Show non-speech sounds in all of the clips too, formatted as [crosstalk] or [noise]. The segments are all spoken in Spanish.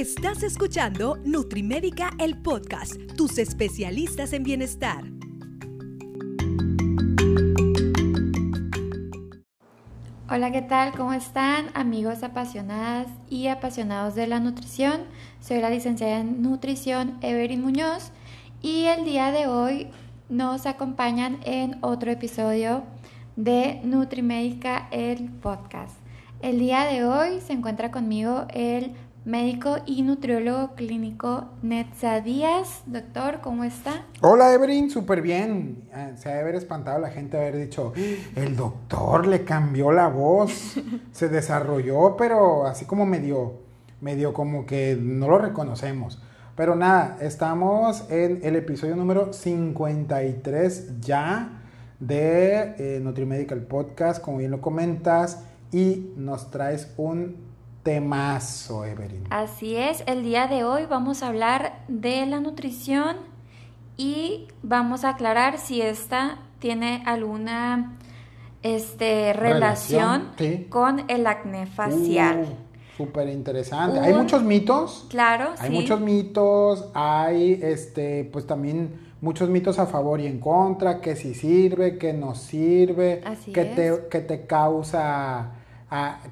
Estás escuchando Nutrimédica, el podcast, tus especialistas en bienestar. Hola, ¿qué tal? ¿Cómo están amigos apasionadas y apasionados de la nutrición? Soy la licenciada en nutrición Everin Muñoz y el día de hoy nos acompañan en otro episodio de Nutrimédica, el podcast. El día de hoy se encuentra conmigo el médico y nutriólogo clínico Netza Díaz. Doctor, ¿cómo está? Hola Evelyn, súper bien. Ah, se ha de haber espantado la gente haber dicho, el doctor le cambió la voz, [laughs] se desarrolló, pero así como medio, medio como que no lo reconocemos. Pero nada, estamos en el episodio número 53 ya de eh, Nutrimedical Podcast, como bien lo comentas, y nos traes un temazo, Evelyn. Así es, el día de hoy vamos a hablar de la nutrición y vamos a aclarar si esta tiene alguna este, relación, con el acné facial. Uh, Súper interesante. hay muchos mitos. Claro, Hay muchos mitos, hay este, pues también muchos mitos a favor y en contra, que si sirve, que no sirve, que, te, que te causa,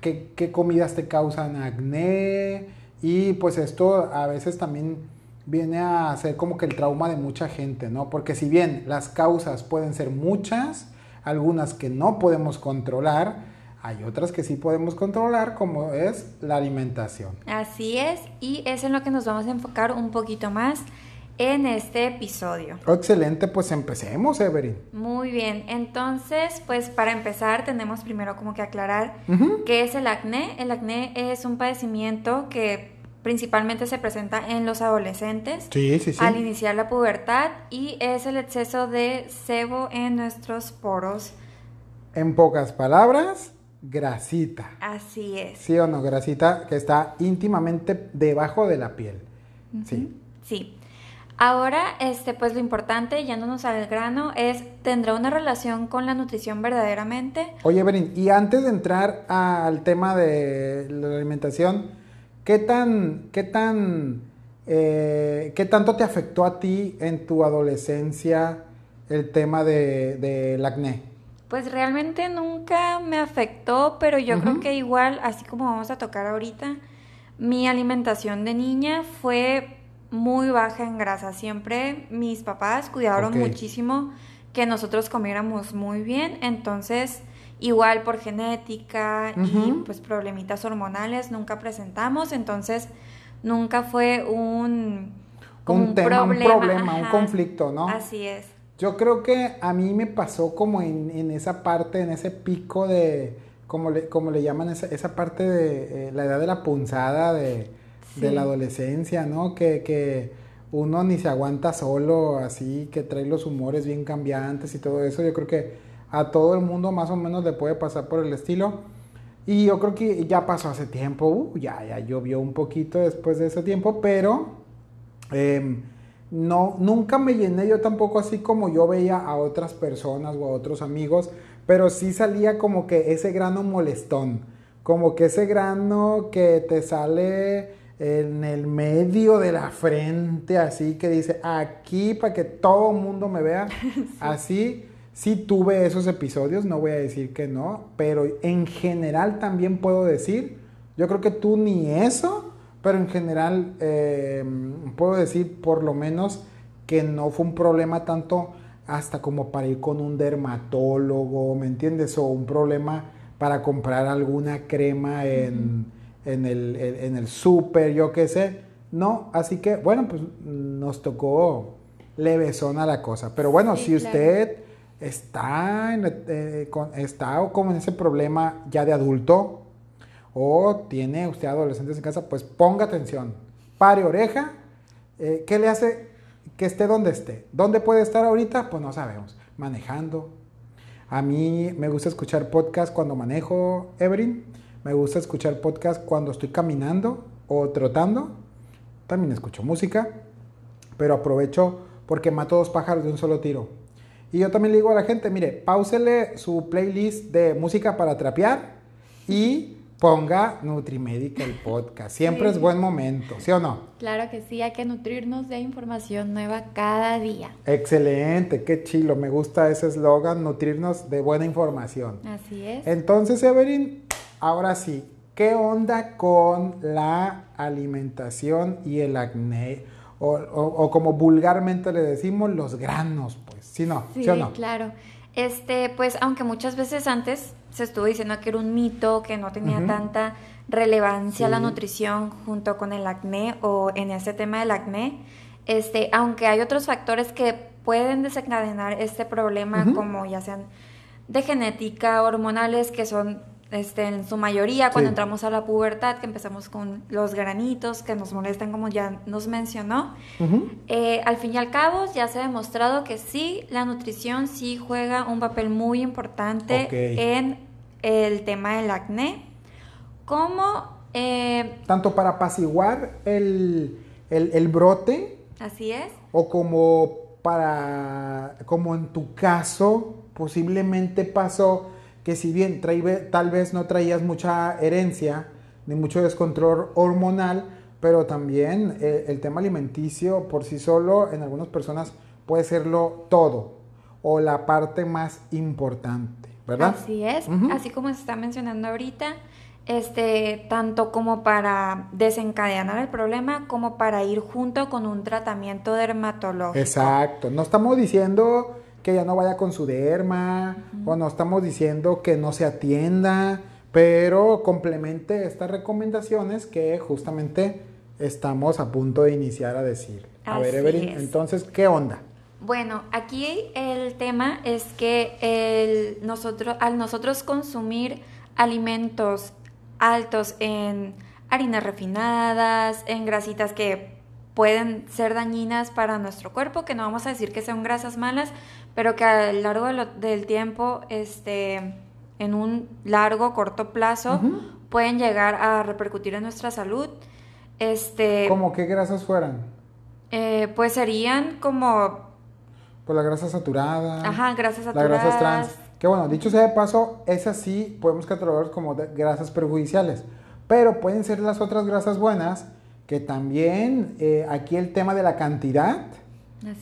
qué, qué comidas te causan acné. Y pues esto a veces también viene a ser como que el trauma de mucha gente, ¿no? Porque si bien las causas pueden ser muchas, algunas que no podemos controlar, hay otras que sí podemos controlar, como es la alimentación. Así es, y es en lo que nos vamos a enfocar un poquito más en este episodio. Excelente, pues empecemos, Evelyn. Muy bien, entonces, pues para empezar tenemos primero como que aclarar qué es el acné. El acné es un padecimiento que principalmente se presenta en los adolescentes sí, sí, sí. al iniciar la pubertad y es el exceso de sebo en nuestros poros. En pocas palabras, grasita. Así es. ¿Sí o no? Grasita que está íntimamente debajo de la piel. Sí. Sí. Ahora, este, pues lo importante, yéndonos al grano, es, ¿tendrá una relación con la nutrición verdaderamente? Oye, Berin, y antes de entrar al tema de la alimentación, ¿qué tan, qué tan, eh, qué tanto te afectó a ti en tu adolescencia el tema del de, acné? Pues realmente nunca me afectó, pero yo creo que igual, así como vamos a tocar ahorita, mi alimentación de niña fue muy baja en grasa. Siempre mis papás cuidaron muchísimo que nosotros comiéramos muy bien, entonces igual por genética y pues problemitas hormonales nunca presentamos, entonces nunca fue un un, tema, un problema, un conflicto, ¿no? Así es. Yo creo que a mí me pasó como en, esa parte, en ese pico de, como le, como le llaman, esa, esa parte de eh, la edad de la punzada de, la adolescencia, ¿no? Que, que, uno ni se aguanta solo, así, que trae los humores bien cambiantes y todo eso. Yo creo que a todo el mundo más o menos le puede pasar por el estilo. Y yo creo que ya pasó hace tiempo, uh, ya, ya llovió un poquito después de ese tiempo, pero... Em, no, nunca me llené yo tampoco así como yo veía a otras personas o a otros amigos, pero sí salía como que ese grano molestón, como que ese grano que te sale en el medio de la frente, así que dice aquí para que todo el mundo me vea, [laughs] así. Sí tuve esos episodios, no voy a decir que no, pero en general también puedo decir, yo creo que tú ni eso, pero en general eh, puedo decir por lo menos que no fue un problema tanto hasta como para ir con un dermatólogo, ¿me entiendes? O un problema para comprar alguna crema en, en el, en el súper, yo qué sé. No, así que bueno, pues nos tocó levesona la cosa. Pero bueno, si usted está, en, eh, está como en ese problema ya de adulto, o tiene usted adolescentes en casa, pues ponga atención, pare oreja, eh, ¿qué le hace que esté donde esté? ¿Dónde puede estar ahorita? Pues no sabemos, manejando. A mí me gusta escuchar podcast cuando manejo, Evelyn, me gusta escuchar podcast cuando estoy caminando o trotando, también escucho música, pero aprovecho porque mato dos pájaros de un solo tiro. Y yo también le digo a la gente, mire, pausele su playlist de música para trapear y ponga Nutrimédica el podcast. Siempre es buen momento, ¿sí o no? Claro que sí, hay que nutrirnos de información nueva cada día. Excelente, qué chilo, me gusta ese eslogan, nutrirnos de buena información. Así es. Entonces, Evelyn, ahora sí, ¿qué onda con la alimentación y el acné? O, como vulgarmente le decimos, los granos, pues, ¿sí, no? ¿Sí, o no? claro. Este, pues, aunque muchas veces antes se estuvo diciendo que era un mito, que no tenía tanta relevancia la nutrición junto con el acné o en ese tema del acné, este, aunque hay otros factores que pueden desencadenar este problema, como ya sean de genética, hormonales, que son este, en su mayoría cuando entramos a la pubertad, que empezamos con los granitos que nos molestan, como ya nos mencionó. Eh, al fin y al cabo, ya se ha demostrado que sí, la nutrición sí juega un papel muy importante en el tema del acné, como... Eh, Tanto para apaciguar el, el, brote. Así es. O como para, como en tu caso, posiblemente pasó que si bien tal vez no traías mucha herencia ni mucho descontrol hormonal, pero también eh, el tema alimenticio por sí solo en algunas personas puede serlo todo o la parte más importante, ¿verdad? Así es, así como se está mencionando ahorita, este, tanto como para desencadenar el problema como para ir junto con un tratamiento dermatológico. Exacto, no estamos diciendo que ya no vaya con su derma, o no estamos diciendo que no se atienda, pero complemente estas recomendaciones que justamente estamos a punto de iniciar a decir. A ver, Evelyn, entonces, ¿qué onda? Bueno, aquí el tema es que el, nosotros, al nosotros consumir alimentos altos en harinas refinadas, en grasitas que pueden ser dañinas para nuestro cuerpo, que no vamos a decir que sean grasas malas, pero que a lo largo del tiempo, este, en un largo, corto plazo, pueden llegar a repercutir en nuestra salud. Este, ¿Cómo qué grasas fueran? Eh, pues serían como... Pues la grasa saturada. Ajá, grasas saturadas. Las grasas trans. Que bueno, dicho sea de paso, esas sí podemos catalogar como grasas perjudiciales. Pero pueden ser las otras grasas buenas, que también eh, aquí el tema de la cantidad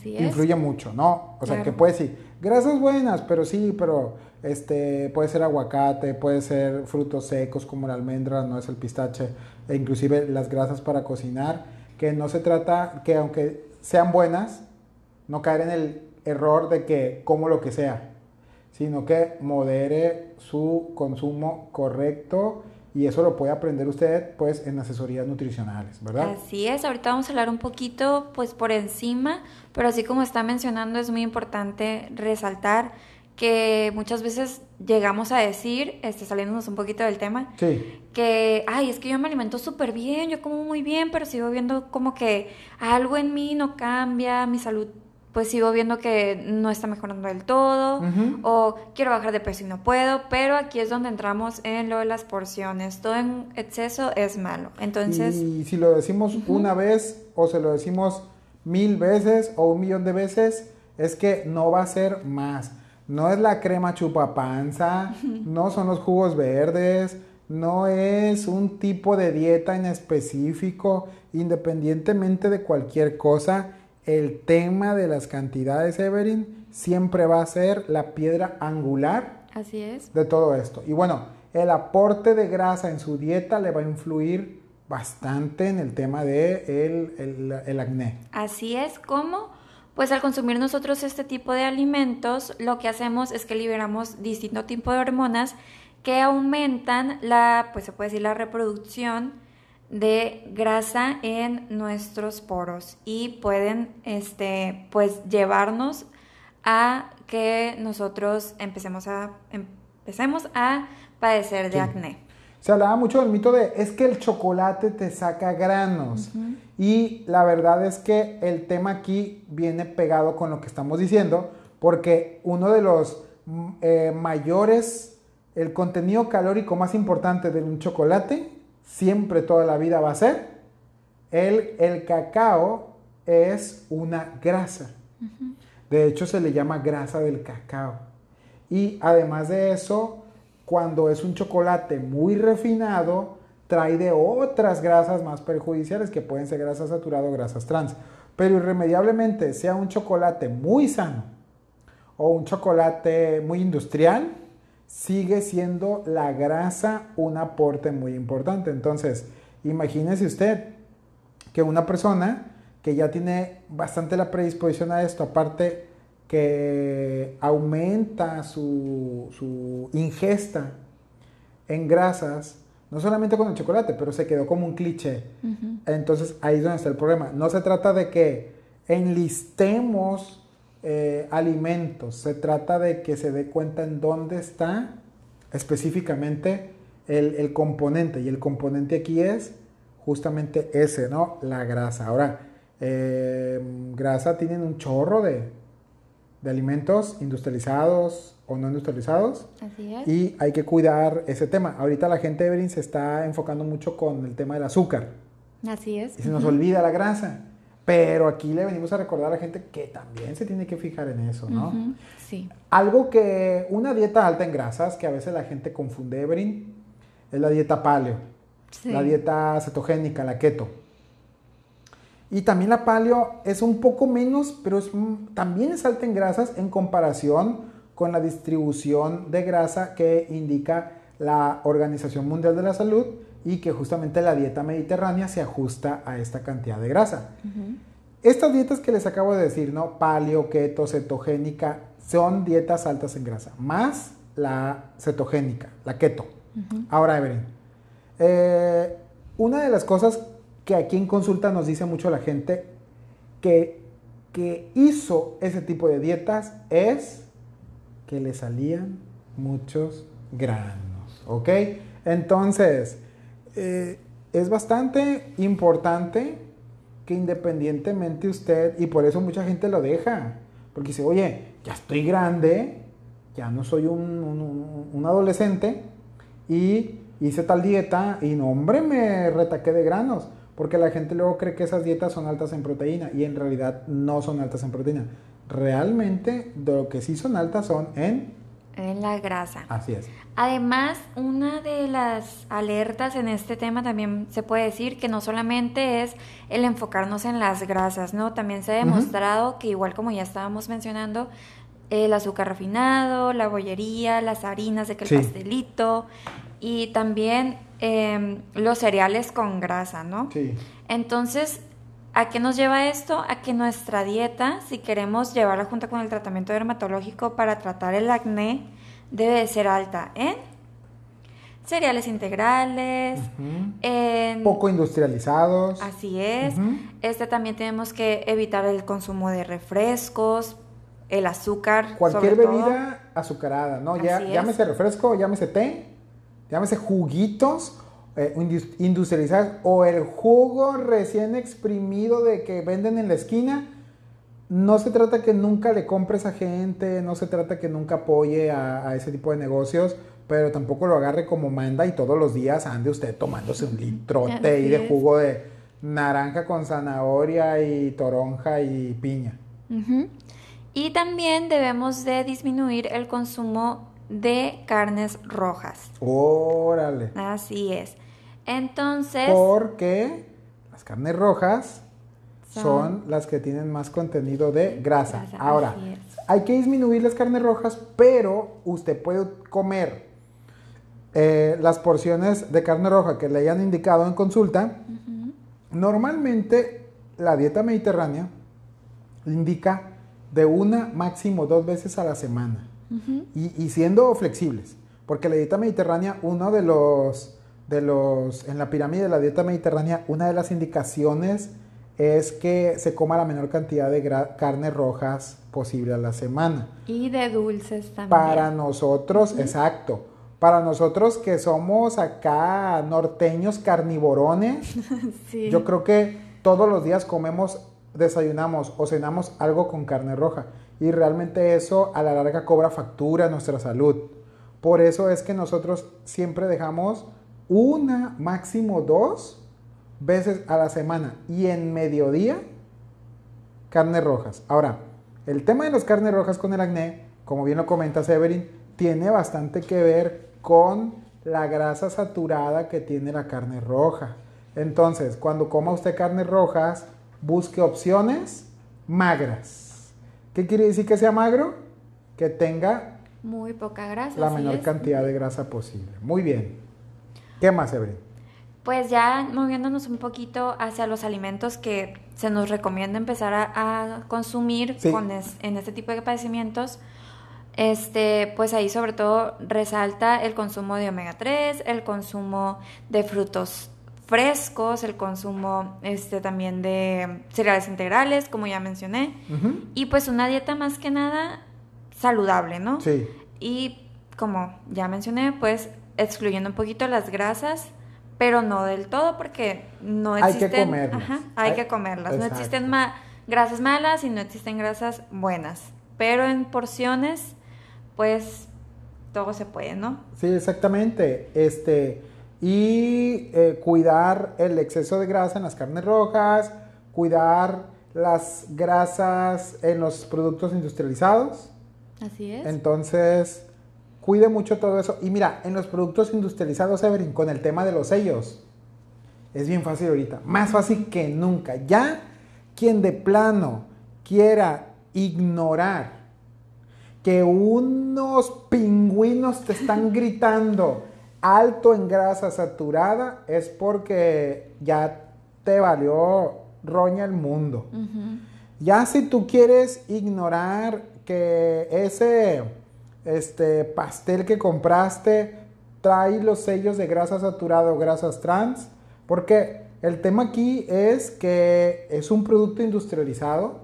influye mucho, ¿no? O sea, que puede decir, grasas buenas, pero sí, pero este puede ser aguacate, puede ser frutos secos como la almendra, no es el pistache, e inclusive las grasas para cocinar, que no se trata que aunque sean buenas, no caer en el error de que como lo que sea, sino que modere su consumo correcto y eso lo puede aprender usted pues en asesorías nutricionales, ¿verdad? Así es, ahorita vamos a hablar un poquito pues por encima, pero así como está mencionando es muy importante resaltar que muchas veces llegamos a decir, este, saliéndonos un poquito del tema, que, ay, es que yo me alimento súper bien, yo como muy bien, pero sigo viendo como que algo en mí no cambia, mi salud pues sigo viendo que no está mejorando del todo o quiero bajar de peso y no puedo, pero aquí es donde entramos en lo de las porciones. Todo en exceso es malo. Entonces... Y si lo decimos una vez o se lo decimos mil veces o un millón de veces, es que no va a ser más. No es la crema chupapanza, no son los jugos verdes, no es un tipo de dieta en específico, independientemente de cualquier cosa el tema de las cantidades, Everin, siempre va a ser la piedra angular Así es. de todo esto. Y bueno, el aporte de grasa en su dieta le va a influir bastante en el tema de el, acné. Así es, ¿cómo? Pues al consumir nosotros este tipo de alimentos, lo que hacemos es que liberamos distinto tipo de hormonas que aumentan la, pues se puede decir, la reproducción de grasa en nuestros poros y pueden este pues llevarnos a que nosotros empecemos a empecemos a padecer de acné. Se hablaba mucho del mito de es que el chocolate te saca granos y la verdad es que el tema aquí viene pegado con lo que estamos diciendo porque uno de los mm, eh, mayores el contenido calórico más importante de un chocolate siempre toda la vida va a ser. El, el cacao es una grasa. De hecho, se le llama grasa del cacao. Y además de eso, cuando es un chocolate muy refinado, trae de otras grasas más perjudiciales que pueden ser grasas saturadas o grasas trans. Pero irremediablemente sea un chocolate muy sano o un chocolate muy industrial, sigue siendo la grasa un aporte muy importante. Entonces, imagínese usted que una persona que ya tiene bastante la predisposición a esto, aparte que aumenta su, su ingesta en grasas, no solamente con el chocolate, pero se quedó como un cliché. Entonces ahí es donde está el problema. No se trata de que enlistemos eh, alimentos, se trata de que se dé cuenta en dónde está específicamente el, componente. Y el componente aquí es justamente ese, ¿no? La grasa. Ahora, eh, grasa tienen un chorro de, de alimentos industrializados o no industrializados. Así es. Y hay que cuidar ese tema. Ahorita la gente de Everin se está enfocando mucho con el tema del azúcar. Así es. Y se nos olvida la grasa. Pero aquí le venimos a recordar a la gente que también se tiene que fijar en eso, ¿no? Sí. Algo que, una dieta alta en grasas, que a veces la gente confunde Everin, es la dieta paleo. Sí. La dieta cetogénica, la keto. Y también la paleo es un poco menos, pero es, también es alta en grasas en comparación con la distribución de grasa que indica la Organización Mundial de la Salud y que justamente la dieta mediterránea se ajusta a esta cantidad de grasa. Estas dietas que les acabo de decir, ¿no? Paleo, keto, cetogénica, son dietas altas en grasa, más la cetogénica, la keto. Ahora, Evelyn, eh, una de las cosas que aquí en consulta nos dice mucho la gente que, que hizo ese tipo de dietas es que le salían muchos granos, ¿ok? Entonces, eh, es bastante importante que independientemente usted, y por eso mucha gente lo deja, porque dice, oye, ya estoy grande, ya no soy un, un adolescente, y hice tal dieta, y no, hombre, me retaqué de granos. Porque la gente luego cree que esas dietas son altas en proteína y en realidad no son altas en proteína. Realmente lo que sí son altas son en... En la grasa. Así es. Además, una de las alertas en este tema también se puede decir que no solamente es el enfocarnos en las grasas, ¿no? También se ha demostrado que igual como ya estábamos mencionando, el azúcar refinado, la bollería, las harinas de que el pastelito y también Em, los cereales con grasa, ¿no? Sí. Entonces, ¿a qué nos lleva esto? A que nuestra dieta, si queremos llevarla junto con el tratamiento dermatológico para tratar el acné, debe de ser alta en cereales integrales, en... Poco industrializados. Así es. Este también tenemos que evitar el consumo de refrescos, el azúcar. Cualquier bebida azucarada, ¿no? Ya, llámese refresco, llámese té llámese juguitos eh, industrializados o el jugo recién exprimido de que venden en la esquina. No se trata que nunca le compres a gente, no se trata que nunca apoye a, ese tipo de negocios, pero tampoco lo agarre como manda y todos los días ande usted tomándose un litrote y de jugo de naranja con zanahoria y toronja y piña. Y también debemos de disminuir el consumo de carnes rojas. Órale. Así es. Entonces. Porque las carnes rojas son, las que tienen más contenido de grasa. Ahora, hay que disminuir las carnes rojas, pero usted puede comer eh, las porciones de carne roja que le hayan indicado en consulta. Normalmente la dieta mediterránea indica de una máximo dos veces a la semana y, siendo flexibles, porque la dieta mediterránea, uno de los, de los, en la pirámide de la dieta mediterránea, una de las indicaciones es que se coma la menor cantidad de carnes rojas posible a la semana. Y de dulces también. Para nosotros, exacto. Para nosotros que somos acá norteños carnivorones, [laughs] yo creo que todos los días comemos, desayunamos o cenamos algo con carne roja y realmente eso a la larga cobra factura a nuestra salud. Por eso es que nosotros siempre dejamos una, máximo dos veces a la semana y en mediodía carnes rojas. Ahora, el tema de las carnes rojas con el acné, como bien lo comenta Severin, tiene bastante que ver con la grasa saturada que tiene la carne roja. Entonces, cuando coma usted carnes rojas, busque opciones magras. ¿Qué quiere decir que sea magro? Que tenga muy poca grasa. La menor cantidad de grasa posible. Muy bien. ¿Qué más, Evelyn? Pues ya moviéndonos un poquito hacia los alimentos que se nos recomienda empezar a, consumir con en este tipo de padecimientos, este, pues ahí sobre todo resalta el consumo de omega 3, el consumo de frutos frescos, el consumo este, también de cereales integrales, como ya mencioné, y pues una dieta más que nada saludable, ¿no? Sí. Y como ya mencioné, pues excluyendo un poquito las grasas, pero no del todo porque no existen... Hay que comerlas. Ajá, hay, que comerlas. No existen grasas malas y no existen grasas buenas, pero en porciones, pues todo se puede, ¿no? Sí, exactamente. Este, y eh, cuidar el exceso de grasa en las carnes rojas, cuidar las grasas en los productos industrializados. Así es. Entonces, cuide mucho todo eso. Y mira, en los productos industrializados, Everin, con el tema de los sellos, es bien fácil ahorita, más fácil que nunca. Ya quien de plano quiera ignorar que unos pingüinos te están [laughs] gritando alto en grasa saturada, es porque ya te valió roña el mundo. Ya si tú quieres ignorar que ese este, pastel que compraste trae los sellos de grasa saturada o grasas trans, porque el tema aquí es que es un producto industrializado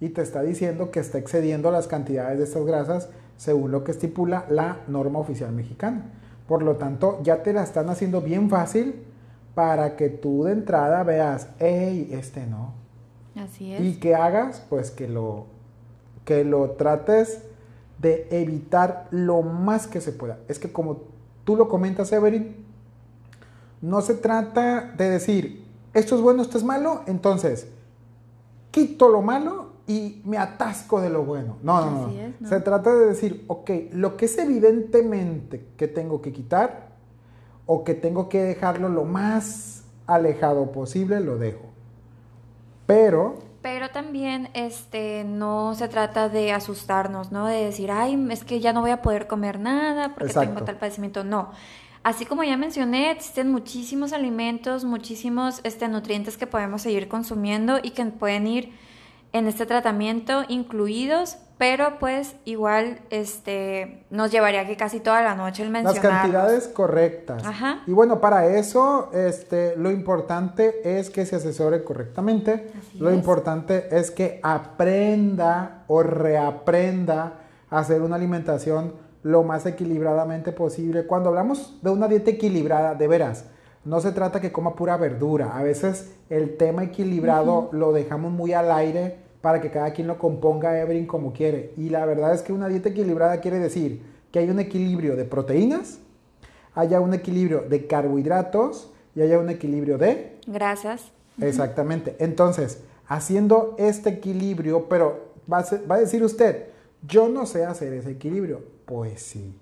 y te está diciendo que está excediendo las cantidades de estas grasas según lo que estipula la norma oficial mexicana. Por lo tanto, ya te la están haciendo bien fácil para que tú de entrada veas, hey, este no. Así es. Y que hagas, pues que lo, que lo trates de evitar lo más que se pueda. Es que como tú lo comentas, Everin, no se trata de decir, esto es bueno, esto es malo, entonces quito lo malo y me atasco de lo bueno. No, no, no. Se trata de decir, ok, lo que es evidentemente que tengo que quitar o que tengo que dejarlo lo más alejado posible, lo dejo. Pero pero también este no se trata de asustarnos, ¿no? De decir, ay, es que ya no voy a poder comer nada porque tengo tal padecimiento. No. Así como ya mencioné, existen muchísimos alimentos, muchísimos este, nutrientes que podemos seguir consumiendo y que pueden ir en este tratamiento incluidos, pero pues igual este nos llevaría que casi toda la noche el mencionar. Las cantidades correctas. Ajá. Y bueno, para eso este lo importante es que se asesore correctamente. lo importante es que aprenda o reaprenda a hacer una alimentación lo más equilibradamente posible. Cuando hablamos de una dieta equilibrada, de veras, no se trata que coma pura verdura. A veces el tema equilibrado lo dejamos muy al aire para que cada quien lo componga Everin como quiere. Y la verdad es que una dieta equilibrada quiere decir que hay un equilibrio de proteínas, haya un equilibrio de carbohidratos y haya un equilibrio de grasas. Exactamente. Entonces, haciendo este equilibrio, pero va a, decir usted, yo no sé hacer ese equilibrio. Pues sí.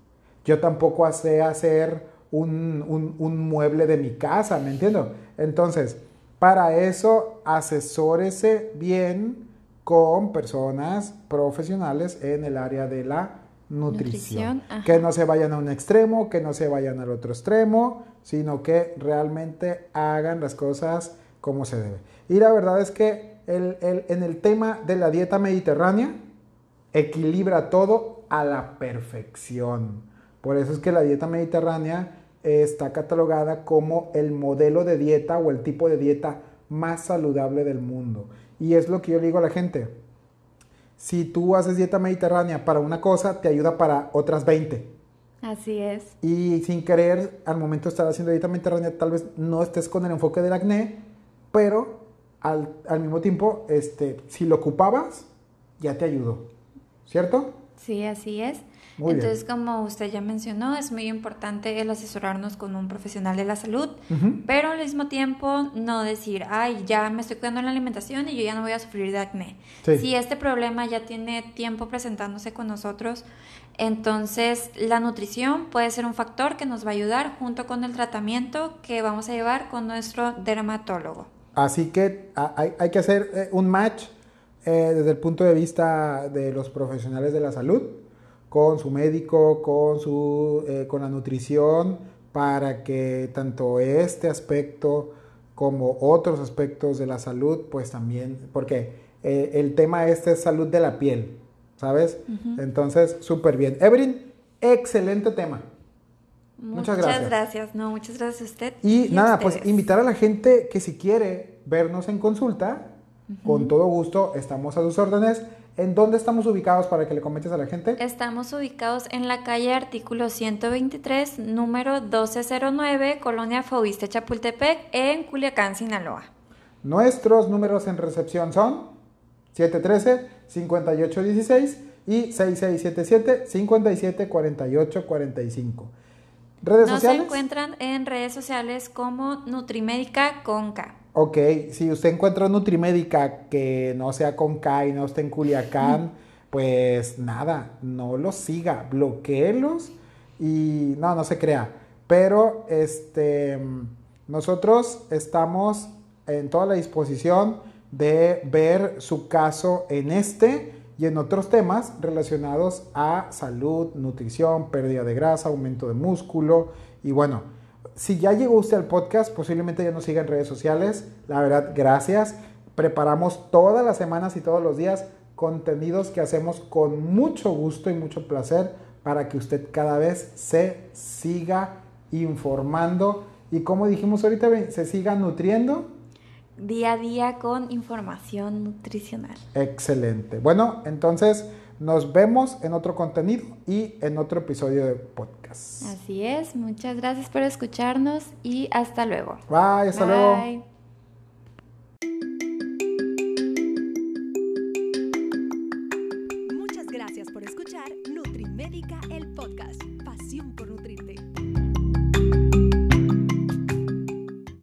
Yo tampoco sé hacer un, un mueble de mi casa, ¿me entiendo? Entonces, para eso, asesórese bien con personas profesionales en el área de la nutrición. que no se vayan a un extremo, que no se vayan al otro extremo, sino que realmente hagan las cosas como se debe. Y la verdad es que en el tema de la dieta mediterránea, equilibra todo a la perfección. Por eso es que la dieta mediterránea está catalogada como el modelo de dieta o el tipo de dieta más saludable del mundo. Y es lo que yo le digo a la gente. Si tú haces dieta mediterránea para una cosa, te ayuda para otras 20. Así es. Y sin querer, al momento de estar haciendo dieta mediterránea, tal vez no estés con el enfoque del acné, pero al, mismo tiempo, este, si lo ocupabas, ya te ayudó. ¿Cierto? Sí, así es. Muy bien. Entonces, como usted ya mencionó, es muy importante el asesorarnos con un profesional de la salud, pero al mismo tiempo no decir, ay, ya me estoy cuidando en la alimentación y yo ya no voy a sufrir de acné. Sí. Si este problema ya tiene tiempo presentándose con nosotros, entonces la nutrición puede ser un factor que nos va a ayudar junto con el tratamiento que vamos a llevar con nuestro dermatólogo. Así que hay, hay que hacer eh, un match eh, desde el punto de vista de los profesionales de la salud, con su médico, con, su, eh, con la nutrición, para que tanto este aspecto como otros aspectos de la salud, pues también, porque eh, el tema este es salud de la piel, ¿sabes? Entonces, súper bien. Evelyn, excelente tema. Muchas gracias. gracias. No, muchas gracias a usted. Y nada, pues ustedes. invitar a la gente que si quiere vernos en consulta, con todo gusto, estamos a sus órdenes. ¿En dónde estamos ubicados para que le comentes a la gente? Estamos ubicados en la calle Artículo 123, número 1209, Colonia Fauviste Chapultepec, en Culiacán, Sinaloa. Nuestros números en recepción son 713-5816 y 6677-574845. ¿Redes Nos sociales? encuentran en redes sociales como Nutrimédica Conca. Ok, si usted encuentra Nutrimédica que no sea con K y no esté en Culiacán, [laughs] pues nada, no los siga, bloqueelos y no, no se crea. Pero este, nosotros estamos en toda la disposición de ver su caso en este y en otros temas relacionados a salud, nutrición, pérdida de grasa, aumento de músculo y bueno, si ya llegó usted al podcast, posiblemente ya nos siga en redes sociales. La verdad, gracias. Preparamos todas las semanas y todos los días contenidos que hacemos con mucho gusto y mucho placer para que usted cada vez se siga informando y como dijimos ahorita, se siga nutriendo. Día a día con información nutricional. Excelente. Bueno, entonces nos vemos en otro contenido y en otro episodio de podcast. Así es, muchas gracias por escucharnos y hasta luego. Bye, hasta luego. Bye.